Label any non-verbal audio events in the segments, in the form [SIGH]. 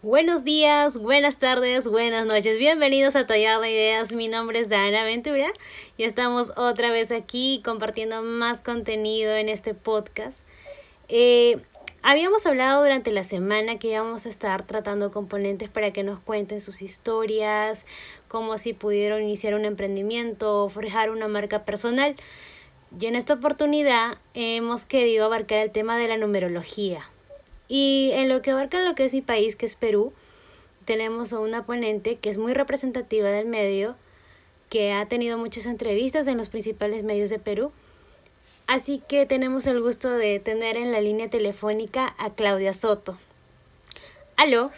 Buenos días, buenas tardes, buenas noches. Bienvenidos a Tallar de Ideas. Mi nombre es Dana Ventura y estamos otra vez aquí compartiendo más contenido en este podcast. Eh, habíamos hablado durante la semana que íbamos a estar tratando componentes para que nos cuenten sus historias, cómo si pudieron iniciar un emprendimiento o forjar una marca personal. Y en esta oportunidad hemos querido abarcar el tema de la numerología. Y en lo que abarca lo que es mi país, que es Perú, tenemos a una ponente que es muy representativa del medio, que ha tenido muchas entrevistas en los principales medios de Perú. Así que tenemos el gusto de tener en la línea telefónica a Claudia Soto. ¿Aló?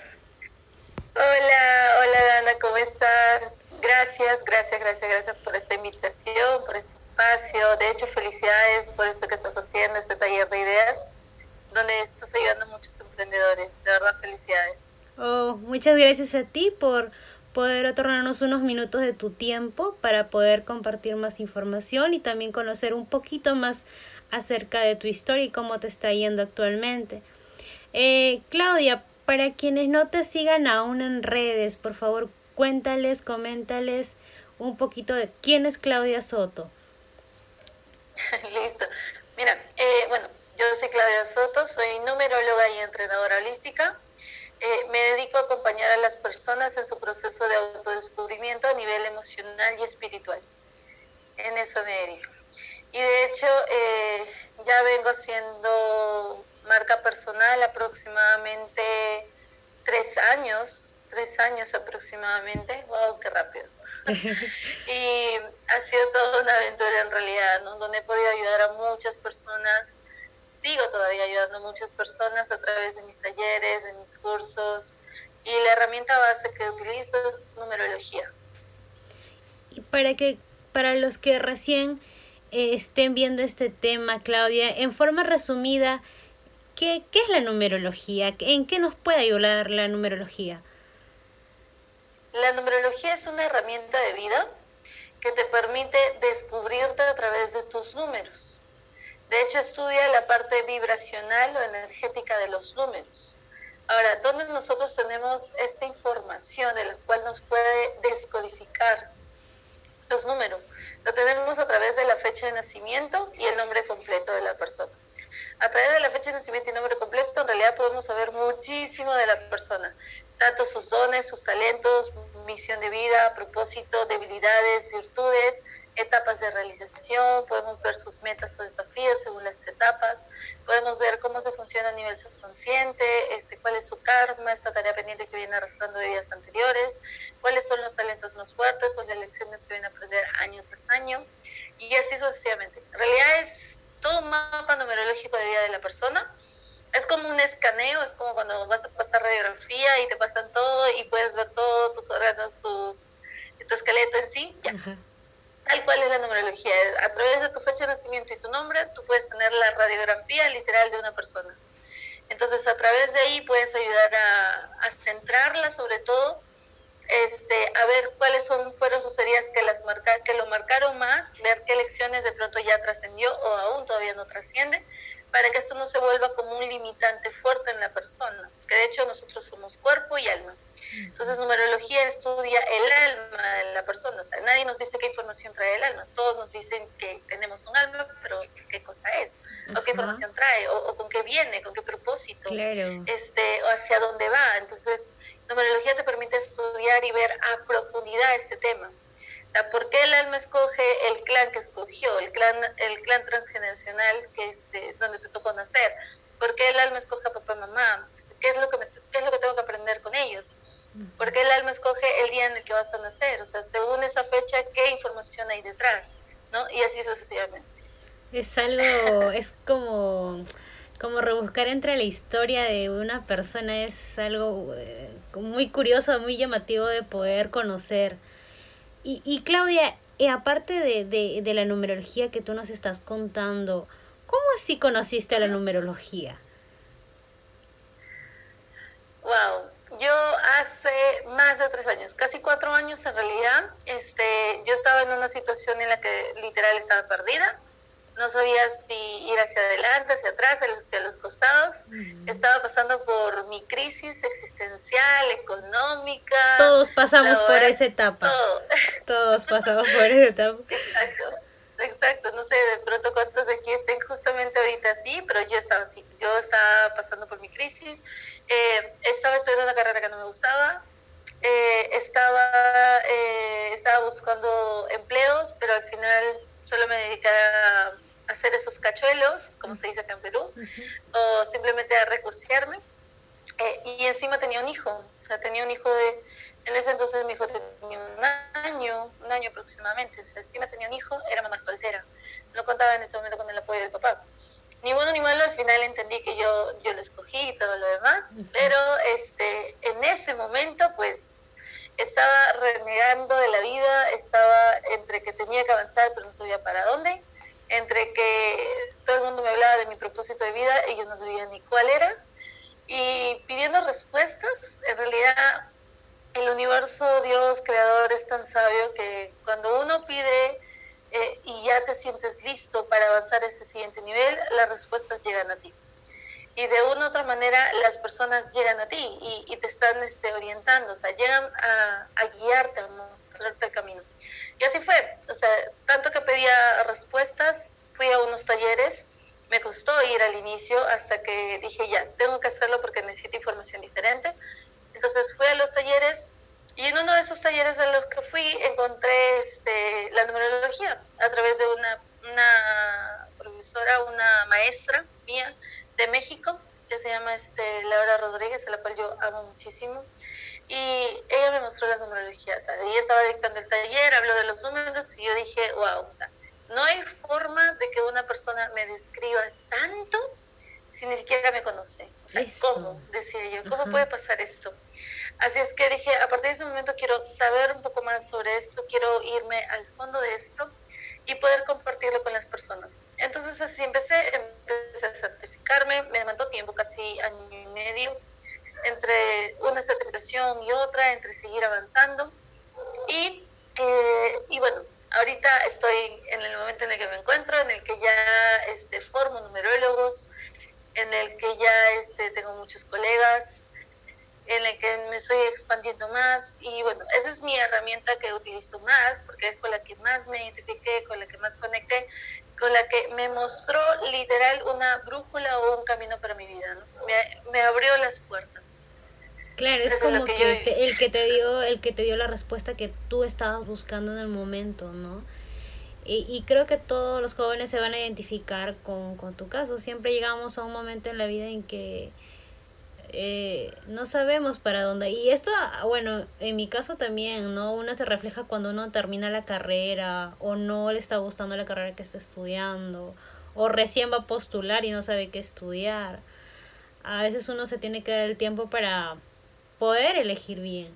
Hola, hola Dana, ¿cómo estás? Gracias, gracias, gracias, gracias por esta invitación, por este espacio. De hecho, felicidades por esto que estás haciendo, este taller de ideas donde estás ayudando a muchos emprendedores. De verdad, felicidades. Oh, muchas gracias a ti por poder otorgarnos unos minutos de tu tiempo para poder compartir más información y también conocer un poquito más acerca de tu historia y cómo te está yendo actualmente. Eh, Claudia, para quienes no te sigan aún en redes, por favor, cuéntales, coméntales un poquito de quién es Claudia Soto. Listo. Mira, eh, bueno, Soto, soy numeróloga y entrenadora holística. Eh, me dedico a acompañar a las personas en su proceso de autodescubrimiento a nivel emocional y espiritual. En eso me dedico. Y de hecho, eh, ya vengo haciendo marca personal aproximadamente tres años, tres años aproximadamente. ¡Wow, qué rápido! [LAUGHS] y ha sido toda una aventura en realidad, ¿no? donde he podido ayudar a muchas personas sigo todavía ayudando a muchas personas a través de mis talleres, de mis cursos y la herramienta base que utilizo es numerología. Y para que para los que recién eh, estén viendo este tema, Claudia, en forma resumida, ¿qué, ¿qué es la numerología? ¿En qué nos puede ayudar la numerología? La numerología es una herramienta de vida que te permite descubrirte a través de tus números. De hecho, estudia la parte vibracional o energética de los números. Ahora, ¿dónde nosotros tenemos esta información de la cual nos puede descodificar los números? Lo tenemos a través de la fecha de nacimiento y el nombre completo de la persona. A través de la fecha de nacimiento y nombre completo, en realidad podemos saber muchísimo de la persona, tanto sus dones, sus talentos, misión de vida, propósito, debilidades, virtudes, etapas de realización, podemos ver sus metas o desafíos según las etapas, podemos ver cómo se funciona a nivel subconsciente, este, cuál es su karma, esa tarea pendiente que viene arrastrando de vidas anteriores, cuáles son los talentos más fuertes o las lecciones que viene a aprender año tras año, y así sucesivamente. En realidad es todo un mapa numerológico de vida de la persona. Es como un escaneo, es como cuando vas a pasar radiografía y te pasan todo y puedes ver todos tus órganos, tus, tu esqueleto en sí. Ya tal cual es la numerología. A través de tu fecha de nacimiento y tu nombre, tú puedes tener la radiografía literal de una persona. Entonces, a través de ahí puedes ayudar a, centrarla, sobre todo, este, a ver cuáles son, fueron sus heridas que, las marca, que lo marcaron más, ver qué lecciones de pronto ya trascendió o aún todavía no trasciende, para que esto no se vuelva como un limitante fuerte en la persona, que de hecho nosotros somos cuerpo y alma. Entonces, numerología estudia el alma de la persona. O sea, nadie nos dice qué información trae el alma. Todos nos dicen que tenemos un alma, pero qué cosa es, o qué información trae, o, con qué viene, con qué propósito, este, o hacia dónde va. Entonces, numerología te permite estudiar y ver a profundidad este tema. Sea, ¿Por qué el alma escoge el clan que escogió, el clan, el clan transgeneracional que donde te tocó nacer? ¿Por qué el alma escoge a papá y mamá? ¿Qué es, lo que ¿Qué es lo que tengo que aprender con ellos? Porque el alma escoge el día en el que vas a nacer, o sea, según esa fecha, qué información hay detrás, ¿no? Y así sucesivamente. Es algo, [LAUGHS] es como, como rebuscar entre la historia de una persona, es algo eh, muy curioso, muy llamativo de poder conocer. Y, y Claudia, y aparte de, de, de la numerología que tú nos estás contando, ¿cómo así conociste la numerología? Wow, yo hace más de tres años, casi cuatro años en realidad, este, yo estaba en una situación en la que literal estaba perdida, no sabía si ir hacia adelante, hacia atrás, hacia los costados. Estaba pasando por mi crisis existencial, económica. Todos pasamos por esa etapa. Todos [LAUGHS] pasamos por esa etapa. Exacto. Exacto, no sé de pronto cuántos de aquí estén justamente ahorita así, pero yo estaba así, yo estaba pasando por mi crisis, eh, estaba estudiando una carrera que no me gustaba, eh, estaba, eh, estaba buscando empleos, pero al final solo me dedicaba a hacer esos cachuelos, como se dice acá en Perú, o simplemente a recursearme. Eh, y encima tenía un hijo, o sea, tenía un hijo de, en ese entonces mi hijo tenía un año, un año aproximadamente, o sea, encima tenía un hijo, era mamá soltera, no contaba en ese momento con el apoyo del papá. Ni bueno ni malo, al final entendí que yo, yo lo escogí y todo lo demás, pero este, en ese momento pues estaba renegando de la vida, estaba entre que tenía que avanzar pero no sabía para dónde, entre que todo el mundo me hablaba de mi propósito de vida y yo no sabía ni cuál era, y pidiendo respuestas, en realidad el universo, Dios, creador, es tan sabio que cuando uno pide eh, y ya te sientes listo para avanzar a ese siguiente nivel, las respuestas llegan a ti. Y de una u otra manera las personas llegan a ti y, te están este, orientando, o sea, llegan a, a guiarte, a mostrarte el camino. Y así fue, o sea, tanto que pedía respuestas, fui a unos talleres, me costó ir al inicio hasta que dije, ya, tengo que hacerlo porque necesito información diferente. Entonces fui a los talleres y en uno de esos talleres a los que fui encontré este, la numerología a través de una, una profesora, una maestra mía de México, que se llama este, Laura Rodríguez, a la cual yo amo muchísimo. Y ella me mostró la numerología, o sea, ella estaba dictando el taller, habló de los números y yo dije, wow, o sea, no hay forma de que una persona me describa tanto si ni siquiera me conoce. O sea, ¿cómo? Decía yo, ¿cómo puede pasar esto? Así es que dije, a partir de ese momento quiero saber un poco más sobre esto, quiero irme al fondo de esto y poder compartirlo con las personas. Entonces así empecé, empecé a certificarme, me demandó tiempo, casi año y medio, entre una certificación y otra, entre seguir avanzando. Y, eh, y bueno, ahorita estoy en el momento en el que me encuentro, en el que ya este, formo numerólogos, en el que ya este, tengo muchos colegas, en el que me estoy expandiendo más y bueno, esa es mi herramienta que utilizo más porque es con la que más me identifiqué, con la que más conecté, con la que me mostró literal una brújula o un camino para mi vida, ¿no? me, me abrió las puertas. Claro, es como que, el que te dio el que te dio la respuesta que tú estabas buscando en el momento, ¿no? Y, y creo que todos los jóvenes se van a identificar con, con tu caso. Siempre llegamos a un momento en la vida en que eh, no sabemos para dónde. Y esto, bueno, en mi caso también, ¿no? Uno se refleja cuando uno termina la carrera o no le está gustando la carrera que está estudiando o recién va a postular y no sabe qué estudiar. A veces uno se tiene que dar el tiempo para poder elegir bien.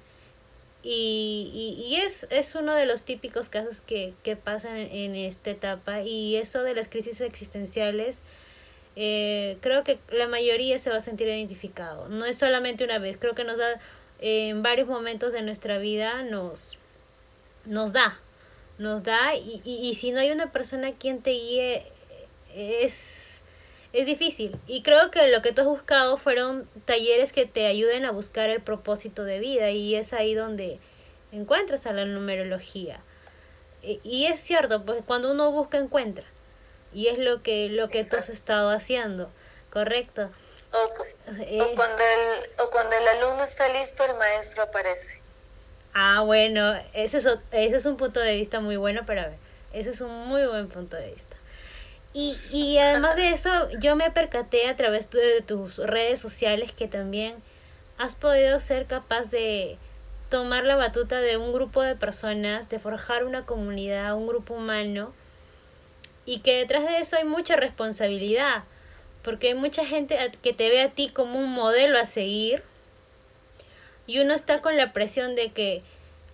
Y, y, y es, es uno de los típicos casos que, que pasan en, esta etapa y eso de las crisis existenciales eh, creo que la mayoría se va a sentir identificado. No es solamente una vez, creo que nos da, en varios momentos de nuestra vida nos, nos da, nos da y, y, y si no hay una persona quien te guíe es, es difícil. Y creo que lo que tú has buscado fueron talleres que te ayuden a buscar el propósito de vida y es ahí donde encuentras a la numerología. Y es cierto, pues cuando uno busca encuentra. Y es lo que, lo que tú has estado haciendo, ¿correcto? O, eh, cuando el, o cuando el alumno está listo, el maestro aparece. Ah, bueno, ese es, ese es un punto de vista muy bueno para ver. Ese es un muy buen punto de vista. Y, y además de eso, yo me percaté a través de tus redes sociales que también has podido ser capaz de tomar la batuta de un grupo de personas, de forjar una comunidad, un grupo humano, y que detrás de eso hay mucha responsabilidad, porque hay mucha gente que te ve a ti como un modelo a seguir y uno está con la presión de que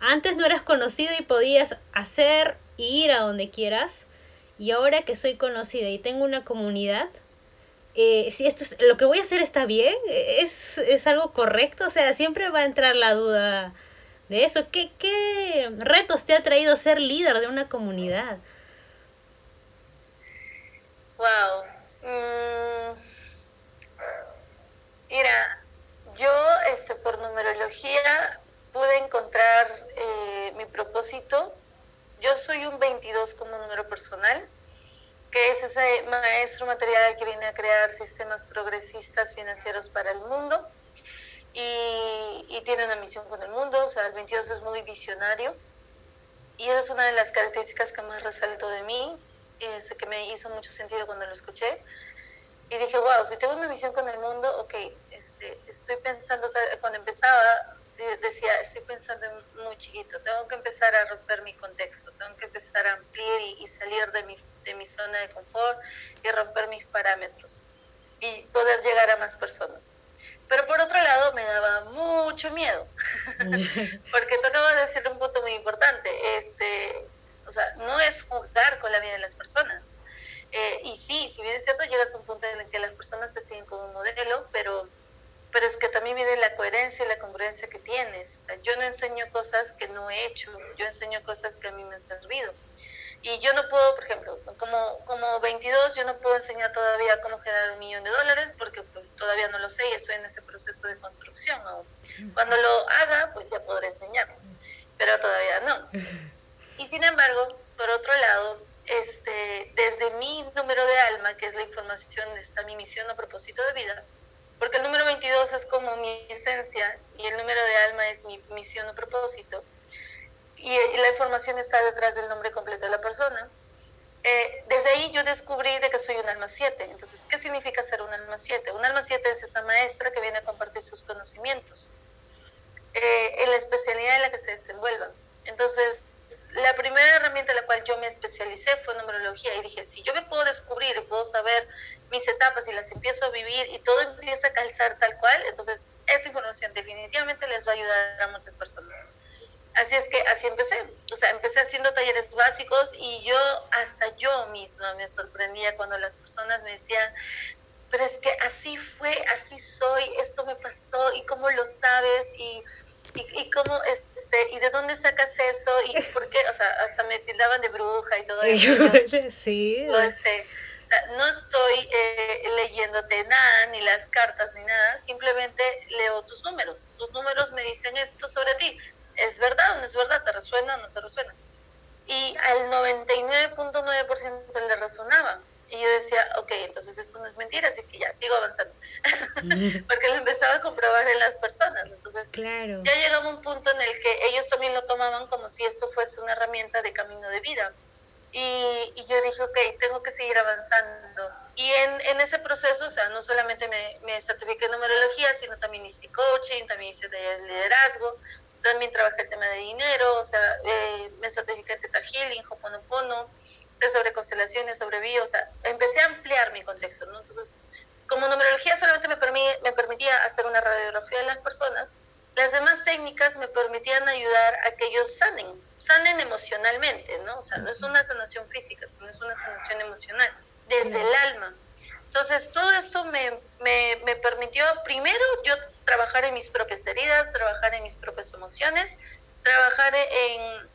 antes no eras conocido y podías hacer y ir a donde quieras y ahora que soy conocida y tengo una comunidad, eh, si esto es, lo que voy a hacer está bien, ¿Es, es algo correcto, o sea, siempre va a entrar la duda de eso. ¿Qué, qué retos te ha traído ser líder de una comunidad? Wow. Mm, mira, yo este, por numerología pude encontrar eh, mi propósito. Yo soy un 22 como número personal, que es ese maestro material que viene a crear sistemas progresistas financieros para el mundo y, y tiene una misión con el mundo. O sea, el 22 es muy visionario y esa es una de las características que más resalto de mí, es que me hizo mucho sentido cuando lo escuché. Y dije, wow, si tengo una misión con el mundo, ok, este, estoy pensando, cuando empezaba, decía, estoy pensando muy chiquito, tengo que empezar a romper mi contexto, tengo que empezar a ampliar y, salir de mi, de mi zona de confort y romper mis parámetros y poder llegar a más personas. Pero por otro lado me daba mucho miedo, [LAUGHS] [LAUGHS] porque tú acabas de decir un punto muy importante, este, o sea, no es jugar con la vida de las personas. Eh, y sí, si bien es cierto, llegas a un punto en el que las personas se siguen como un modelo, pero, pero es que también viene la coherencia y la congruencia que tienes. O sea, yo no enseño cosas que no he hecho, yo enseño cosas que a mí me han servido. Y yo no puedo, por ejemplo, como, como 22, yo no puedo enseñar todavía cómo generar un millón de dólares porque pues todavía no lo sé y estoy en ese proceso de construcción Cuando lo haga, pues ya podré enseñar, pero todavía no. [LAUGHS] Y sin embargo, por otro lado, este, desde mi número de alma, que es la información, está mi misión o propósito de vida, porque el número 22 es como mi esencia y el número de alma es mi misión o propósito y, la información está detrás del nombre completo de la persona. Eh, desde ahí yo descubrí de que soy un alma 7. Entonces, ¿qué significa ser un alma 7? Un alma 7 es esa maestra que viene a compartir sus conocimientos eh, en la especialidad en la que se desenvuelva. Entonces, la primera herramienta en la cual yo me especialicé fue numerología y dije, si yo me puedo descubrir puedo saber mis etapas y las empiezo a vivir y todo empieza a calzar tal cual, entonces esta información definitivamente les va a ayudar a muchas personas. Así es que así empecé. O sea, empecé haciendo talleres básicos y yo hasta yo misma me sorprendía cuando las personas me decían, pero es que así fue, así soy, esto me pasó y cómo lo sabes y, y, cómo, este, y de dónde sacas eso y [LAUGHS] por qué, o sea, hasta me tildaban de bruja y todo [LAUGHS] eso. [LAUGHS] sí. No, sé. o sea, no estoy eh, leyéndote nada, ni las cartas, ni nada, simplemente leo tus números. Tus números me dicen esto sobre ti ¿es verdad o no es verdad? ¿Te resuena o no te resuena? Y al 99.9% le resonaba. Y yo decía, ok, entonces esto no es mentira, así que ya sigo avanzando. [LAUGHS] Porque lo empezaba a comprobar en las personas. Entonces, claro. ya llegaba un punto en el que ellos también lo tomaban como si esto fuese una herramienta de camino de vida. Y, y yo dije, ok, tengo que seguir avanzando. Y en, en ese proceso, o sea, no solamente me, me certifiqué en numerología, sino también hice coaching, también hice liderazgo, también trabajé el tema de dinero, o sea, eh, me certifiqué en Teta Healing, Hoponopono, sé sobre constelaciones, sobre bio, o sea, empecé a ampliar mi contexto, ¿no? Entonces, como numerología solamente me, me permitía hacer una radiografía de las personas, las demás técnicas me permitían ayudar a que ellos sanen, sanen emocionalmente, ¿no? O sea, no es una sanación física, sino es una sanación emocional, desde el alma. Entonces, todo esto me, me, me permitió, primero, yo trabajar en mis propias heridas, trabajar en mis propias emociones, trabajar en,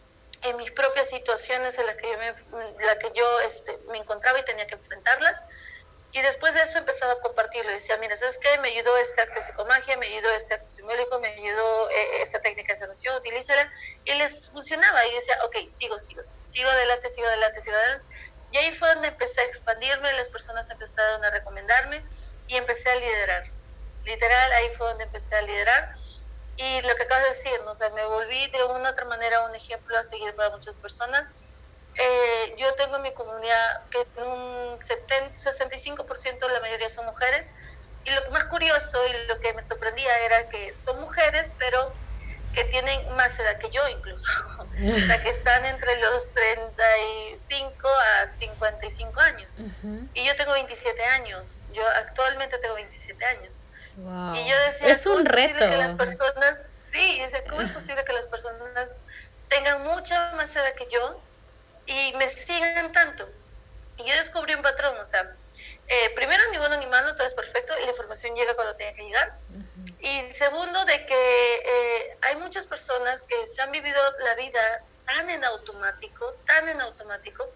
en mis propias situaciones en las que yo, me, la que yo este, me encontraba y tenía que enfrentarlas. Y después de eso empezaba a compartirlo. Decía, mira, ¿sabes qué? Me ayudó este acto de psicomagia, me ayudó este acto simbólico, me ayudó eh, esta técnica de sanación, utilízala. Y les funcionaba. Y decía, ok, sigo, sigo, sigo adelante, sigo adelante, sigo adelante. Y ahí fue donde empecé a expandirme, las personas empezaron a recomendarme y empecé a liderar literal ahí fue donde empecé a liderar. Y lo que acabas de decir, ¿no? o sea, me volví de una u otra manera un ejemplo a seguir para muchas personas. Eh, yo tengo en mi comunidad que un 70, 65% la mayoría son mujeres. Y lo más curioso y lo que me sorprendía era que son mujeres, pero que tienen más edad que yo incluso. [LAUGHS] o sea, que están entre los 35 a 55 años. Y yo tengo 27 años. Yo actualmente tengo 27 años. Y yo decía, es un reto. que las personas, sí, ¿cómo es posible que las personas tengan mucha más edad que yo y me sigan tanto? Y yo descubrí un patrón, o sea, eh, primero ni bueno ni malo, todo es perfecto y la información llega cuando tiene que llegar. Y segundo, de que eh, hay muchas personas que se han vivido la vida tan en automático, tan en automático,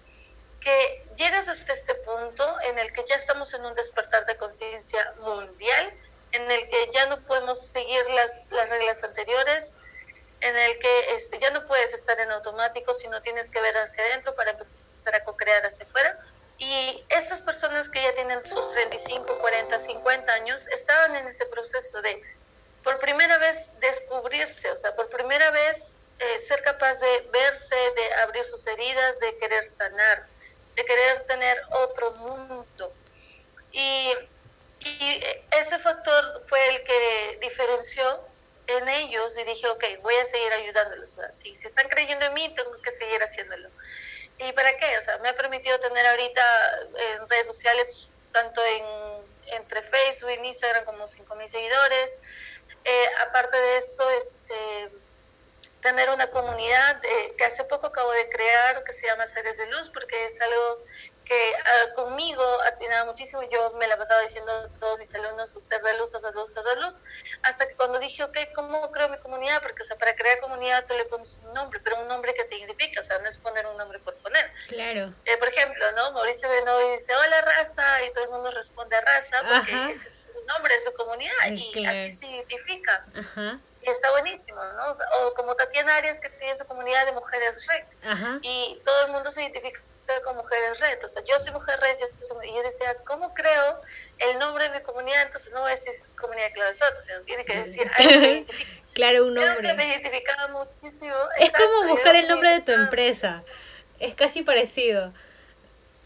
que llegas hasta este punto en el que ya estamos en un despertar de conciencia mundial, en el que ya no podemos seguir las, las reglas anteriores, en el que este, ya no puedes estar en automático, sino tienes que ver hacia adentro para empezar a co-crear hacia afuera. Y estas personas que ya tienen sus 35, 40, 50 años estaban en ese proceso de, por primera vez, descubrirse, o sea, por primera vez eh, ser capaz de verse, de abrir sus heridas, de querer sanar, de querer tener otro mundo. Y, y ese factor fue el que diferenció en ellos y dije, ok, voy a seguir ayudándolos. Si, si están creyendo en mí, tengo que seguir haciéndolo. ¿Y para qué? O sea, me ha permitido tener ahorita en redes sociales, tanto en, entre Facebook y Instagram, como 5.000 seguidores. Eh, aparte de eso, este, tener una comunidad eh, que hace poco acabo de crear, que se llama Seres de Luz, porque es algo que uh, conmigo atinaba muchísimo. Yo me la pasaba diciendo a todos mis alumnos, ser de luz, ser de luz, ser de luz, hasta que cuando dije, ok, ¿cómo creo mi comunidad? Porque, o sea, para crear comunidad tú le pones un nombre, pero un nombre que te identifica, o sea, no es poner un nombre por poner. Claro. Eh, por ejemplo, ¿no? Mauricio Benoy dice, hola raza, y todo el mundo responde a raza, porque ese es su nombre de su comunidad, y así se identifica. Ajá. Y está buenísimo, ¿no? O, como Tatiana Arias, que tiene su comunidad de mujeres rec, y todo el mundo se identifica con mujeres red, o sea, yo soy mujer red, yo y yo decía, ¿cómo creo el nombre de mi comunidad? Entonces no voy a decir comunidad de Claudia Soto, sino tiene que decir [LAUGHS] algo que Claro, un nombre. Creo que me identificaba muchísimo. Es como buscar el nombre de tu empresa, es casi parecido.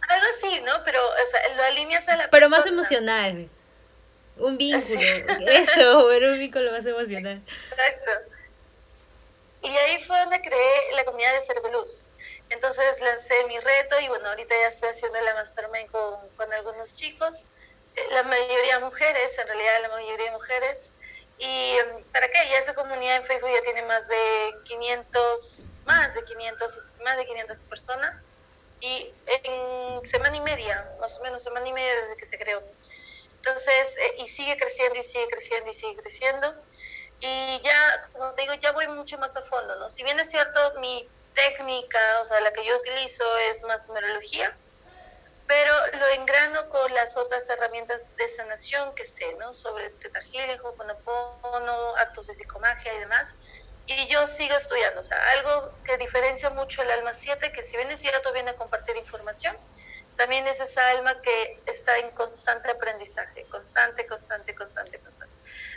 Algo así, ¿no? Pero, o sea, lo alineas a la Pero más emocional. Un vínculo. [LAUGHS] Eso, pero un vínculo más emocional. Exacto. Y ahí fue donde creé la comunidad de Seres de Luz. Entonces lancé mi reto y bueno, ahorita ya estoy haciendo la mastermind con, con algunos chicos, eh, la mayoría mujeres, en realidad la mayoría mujeres. ¿Y em, para qué? Ya esa comunidad en Facebook ya tiene más de 500, más de 500, más de 500 personas. Y en semana y media, más o menos semana y media desde que se creó. Entonces, eh, y sigue creciendo y sigue creciendo y sigue creciendo. Y ya, como te digo, ya voy mucho más a fondo, ¿no? Si bien es cierto, mi técnica, o sea, la que yo utilizo es más numerología, pero lo engrano con las otras herramientas de sanación que sé, ¿no? Sobre Teta Healing, Ho'oponopono, actos de psicomagia y demás. Y yo sigo estudiando, o sea, algo que diferencia mucho el alma 7, que si bien es cierto viene a compartir información, también es esa alma que está en constante aprendizaje, constante, constante, constante, constante.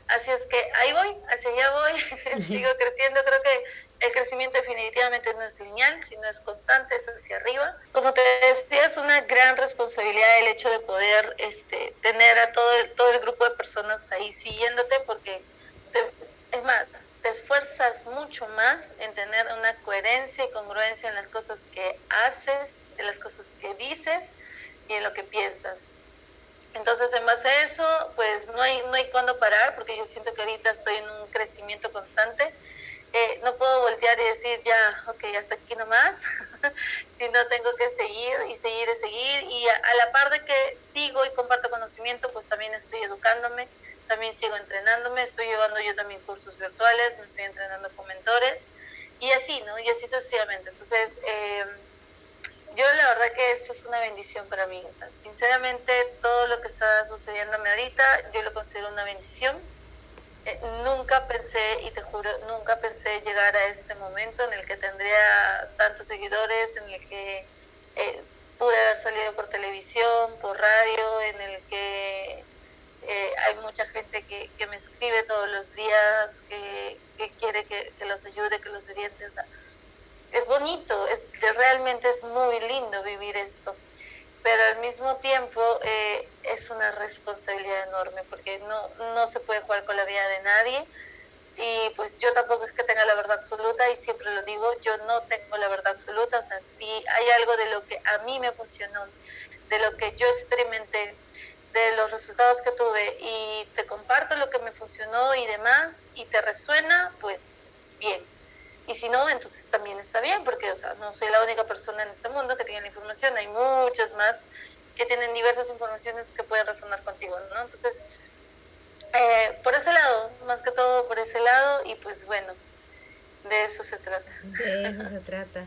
Así es que ahí voy, hacia allá voy, [LAUGHS] sigo creciendo, creo que el crecimiento definitivamente no es lineal, sino es constante, es hacia arriba. Como te decía, es una gran responsabilidad el hecho de poder este, tener a todo el, todo el grupo de personas ahí siguiéndote, porque más, te esfuerzas mucho más en tener una coherencia y congruencia en las cosas que haces, en las cosas que dices y en lo que piensas. Entonces, en base a eso, pues no hay, no hay cuándo parar, porque yo siento que ahorita estoy en un crecimiento constante. Eh, no puedo voltear y decir ya, ok, hasta aquí nomás, [LAUGHS] sino tengo que seguir y seguir y seguir. Y a, la par de que sigo y comparto conocimiento, pues también estoy educándome, también sigo entrenándome, estoy llevando yo también cursos virtuales, me estoy entrenando con mentores y así, ¿no? Y así sucesivamente. Entonces, eh, yo la verdad que esto es una bendición para mí. O sinceramente, todo lo que está sucediéndome ahorita, yo lo considero una bendición. Eh, nunca pensé, y te juro, nunca pensé llegar a este momento en el que tendría tantos seguidores, en el que eh, pude haber salido por televisión, por radio, en el que eh, hay mucha gente que, que, me escribe todos los días, que, que quiere que, que, los ayude, que los oriente. O sea, es bonito, es, realmente es muy lindo vivir esto, pero al mismo tiempo eh, es una responsabilidad enorme porque no, no se puede jugar con la vida de nadie y pues yo tampoco es que tenga la verdad absoluta y siempre lo digo, yo no tengo la verdad absoluta, o sea, si hay algo de lo que a mí me funcionó, de lo que yo experimenté, de los resultados que tuve y te comparto lo que me funcionó y demás y te resuena, pues bien y si no, entonces también está bien, porque o sea, no soy la única persona en este mundo que tiene la información, hay muchas más que tienen diversas informaciones que pueden resonar contigo, ¿no? Entonces, eh, por ese lado, más que todo por ese lado, y pues bueno, de eso se trata. De eso se trata.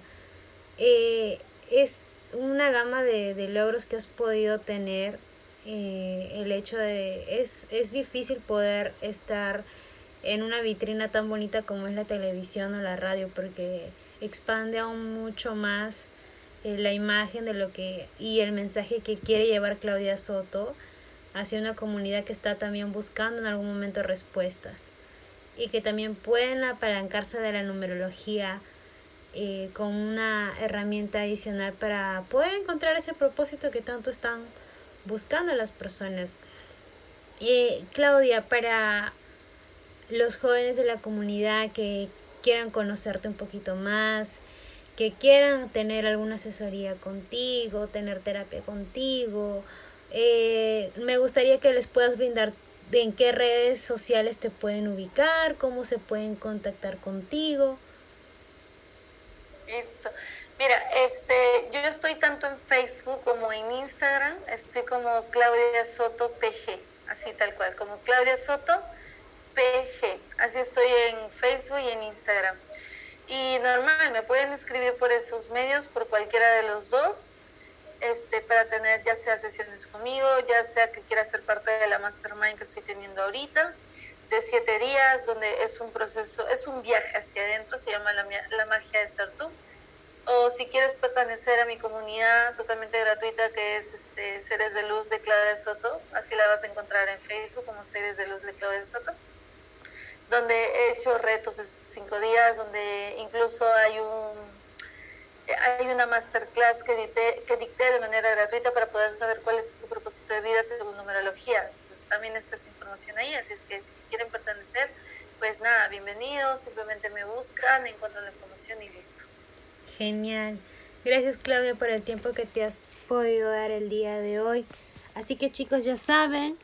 Eh, es una gama de, de logros que has podido tener. Eh, el hecho de... Es, es difícil poder estar en una vitrina tan bonita como es la televisión o la radio porque expande aún mucho más eh, la imagen de lo que y el mensaje que quiere llevar Claudia Soto hacia una comunidad que está también buscando en algún momento respuestas y que también pueden apalancarse de la numerología eh, con una herramienta adicional para poder encontrar ese propósito que tanto están buscando las personas. Claudia, para los jóvenes de la comunidad que quieran conocerte un poquito más, que quieran tener alguna asesoría contigo, tener terapia contigo. Eh, me gustaría que les puedas brindar en qué redes sociales te pueden ubicar, cómo se pueden contactar contigo. Listo. Mira, este, yo estoy tanto en Facebook como en Instagram, estoy como Claudia Soto PG, así tal cual, como Claudia Soto PG. Así estoy en Facebook y en Instagram. Y normal, me pueden escribir por esos medios, por cualquiera de los dos, este, para tener ya sea sesiones conmigo, ya sea que quiera ser parte de la mastermind que estoy teniendo ahorita, de siete días, donde es un proceso, es un viaje hacia adentro, se llama la, la magia de ser tú. O si quieres pertenecer a mi comunidad totalmente gratuita que es este, Seres de Luz de Claudia Soto, así la vas a encontrar en Facebook como Seres de Luz de Claudia Soto donde he hecho retos de cinco días, donde incluso hay un hay una masterclass que dicté, que dicté de manera gratuita para poder saber cuál es tu propósito de vida según numerología. Entonces también está esa información ahí, así es que si quieren pertenecer, pues nada, bienvenidos, simplemente me buscan, encuentran la información y listo. Genial. Gracias Claudia por el tiempo que te has podido dar el día de hoy. Así que chicos ya saben,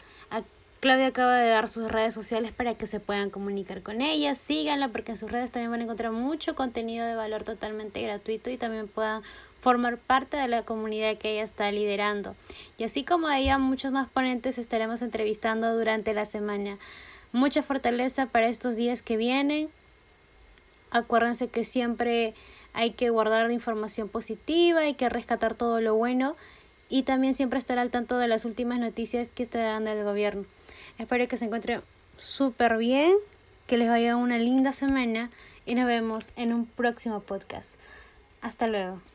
Claudia acaba de dar sus redes sociales para que se puedan comunicar con ella. Síganla porque en sus redes también van a encontrar mucho contenido de valor totalmente gratuito y también puedan formar parte de la comunidad que ella está liderando. Y así como ella, muchos más ponentes estaremos entrevistando durante la semana. Mucha fortaleza para estos días que vienen. Acuérdense que siempre hay que guardar información positiva, hay que rescatar todo lo bueno y también siempre estar al tanto de las últimas noticias que está dando el gobierno. Espero que se encuentren súper bien, que les vaya una linda semana y nos vemos en un próximo podcast. Hasta luego.